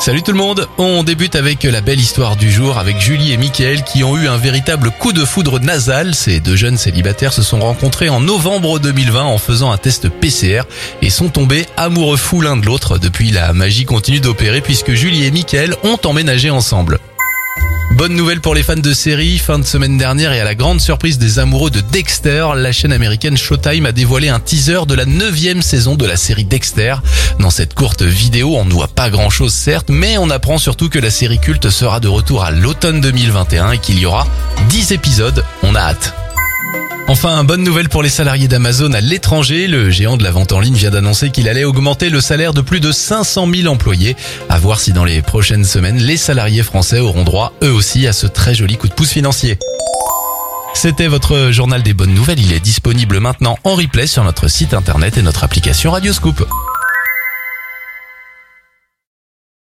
Salut tout le monde, on débute avec la belle histoire du jour avec Julie et Mickaël qui ont eu un véritable coup de foudre nasal. Ces deux jeunes célibataires se sont rencontrés en novembre 2020 en faisant un test PCR et sont tombés amoureux fous l'un de l'autre. Depuis, la magie continue d'opérer puisque Julie et Mickaël ont emménagé ensemble. Bonne nouvelle pour les fans de série, fin de semaine dernière et à la grande surprise des amoureux de Dexter, la chaîne américaine Showtime a dévoilé un teaser de la neuvième saison de la série Dexter. Dans cette courte vidéo, on ne voit pas grand chose certes, mais on apprend surtout que la série culte sera de retour à l'automne 2021 et qu'il y aura 10 épisodes. On a hâte. Enfin, bonne nouvelle pour les salariés d'Amazon à l'étranger. Le géant de la vente en ligne vient d'annoncer qu'il allait augmenter le salaire de plus de 500 000 employés. À voir si dans les prochaines semaines, les salariés français auront droit eux aussi à ce très joli coup de pouce financier. C'était votre journal des bonnes nouvelles. Il est disponible maintenant en replay sur notre site internet et notre application Radioscoop.